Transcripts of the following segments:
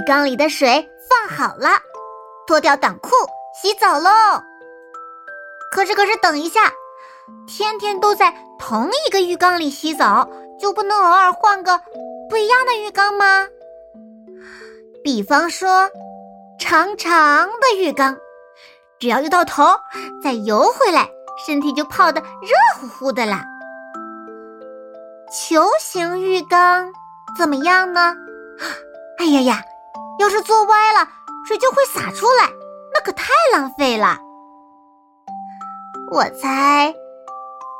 浴缸里的水放好了，脱掉短裤洗澡喽。可是，可是，等一下，天天都在同一个浴缸里洗澡，就不能偶尔换个不一样的浴缸吗？比方说，长长的浴缸，只要游到头，再游回来，身体就泡得热乎乎的啦。球形浴缸怎么样呢？哎呀呀！要是坐歪了，水就会洒出来，那可太浪费了。我猜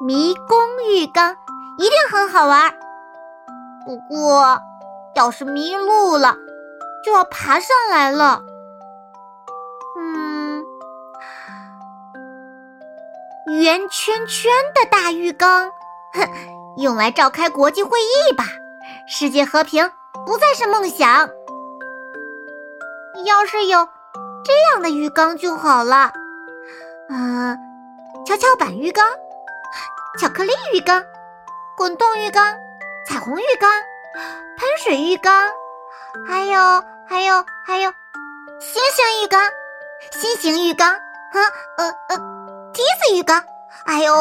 迷宫浴缸一定很好玩，不过要是迷路了，就要爬上来了。嗯，圆圈圈的大浴缸，哼，用来召开国际会议吧，世界和平。不再是梦想。要是有这样的浴缸就好了。嗯，跷跷板浴缸、巧克力浴缸、滚动浴缸、彩虹浴缸、喷水浴缸，还有还有还有星星浴缸、心形浴缸，呵呃呃梯子浴缸，还有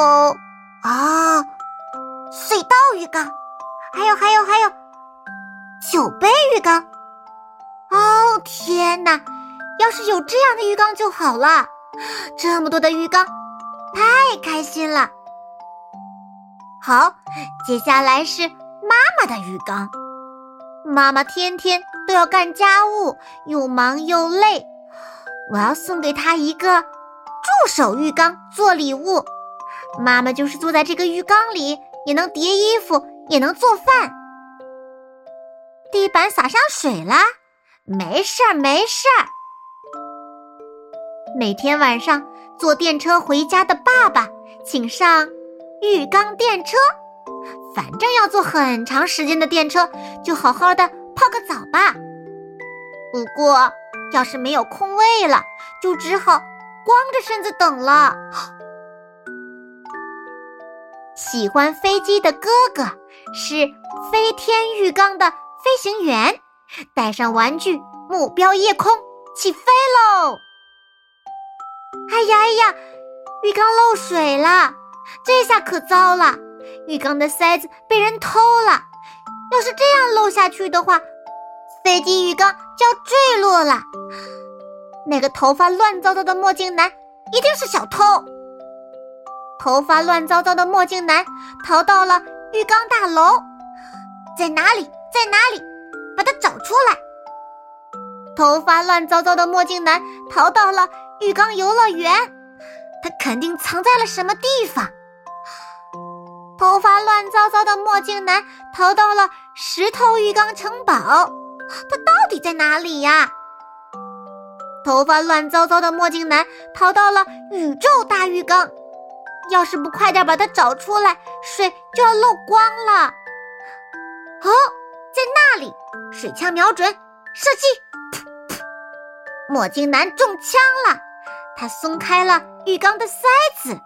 啊隧道浴缸，还有还有还有。酒杯浴缸，哦天哪！要是有这样的浴缸就好了。这么多的浴缸，太开心了。好，接下来是妈妈的浴缸。妈妈天天都要干家务，又忙又累。我要送给她一个助手浴缸做礼物。妈妈就是坐在这个浴缸里，也能叠衣服，也能做饭。地板洒上水了，没事儿，没事儿。每天晚上坐电车回家的爸爸，请上浴缸电车。反正要坐很长时间的电车，就好好的泡个澡吧。不过要是没有空位了，就只好光着身子等了。喜欢飞机的哥哥是飞天浴缸的。飞行员带上玩具，目标夜空，起飞喽！哎呀哎呀，浴缸漏水了，这下可糟了！浴缸的塞子被人偷了。要是这样漏下去的话，飞机浴缸就要坠落了。那个头发乱糟糟的墨镜男一定是小偷。头发乱糟糟的墨镜男逃到了浴缸大楼，在哪里？在哪里？把它找出来！头发乱糟糟的墨镜男逃到了浴缸游乐园，他肯定藏在了什么地方。头发乱糟糟的墨镜男逃到了石头浴缸城堡，他到底在哪里呀？头发乱糟糟的墨镜男逃到了宇宙大浴缸，要是不快点把他找出来，水就要漏光了。哦！在那里，水枪瞄准，射击！噗噗，墨镜男中枪了。他松开了浴缸的塞子，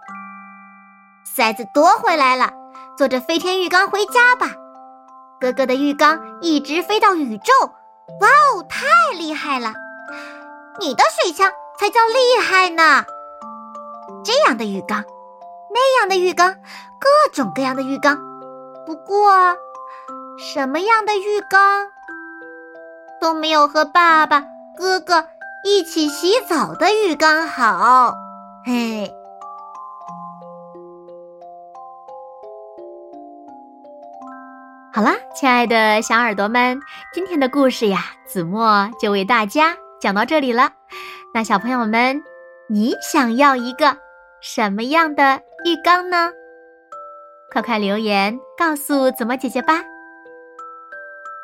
塞子夺回来了。坐着飞天浴缸回家吧，哥哥的浴缸一直飞到宇宙。哇哦，太厉害了！你的水枪才叫厉害呢。这样的浴缸，那样的浴缸，各种各样的浴缸。不过。什么样的浴缸都没有和爸爸、哥哥一起洗澡的浴缸好，嘿。好啦，亲爱的小耳朵们，今天的故事呀，子墨就为大家讲到这里了。那小朋友们，你想要一个什么样的浴缸呢？快快留言告诉子墨姐姐吧。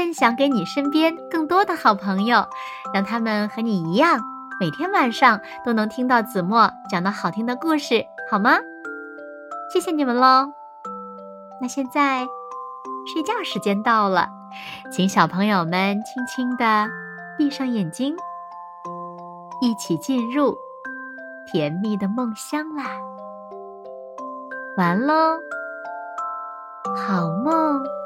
分享给你身边更多的好朋友，让他们和你一样，每天晚上都能听到子墨讲的好听的故事，好吗？谢谢你们喽！那现在睡觉时间到了，请小朋友们轻轻的闭上眼睛，一起进入甜蜜的梦乡啦！完喽，好梦。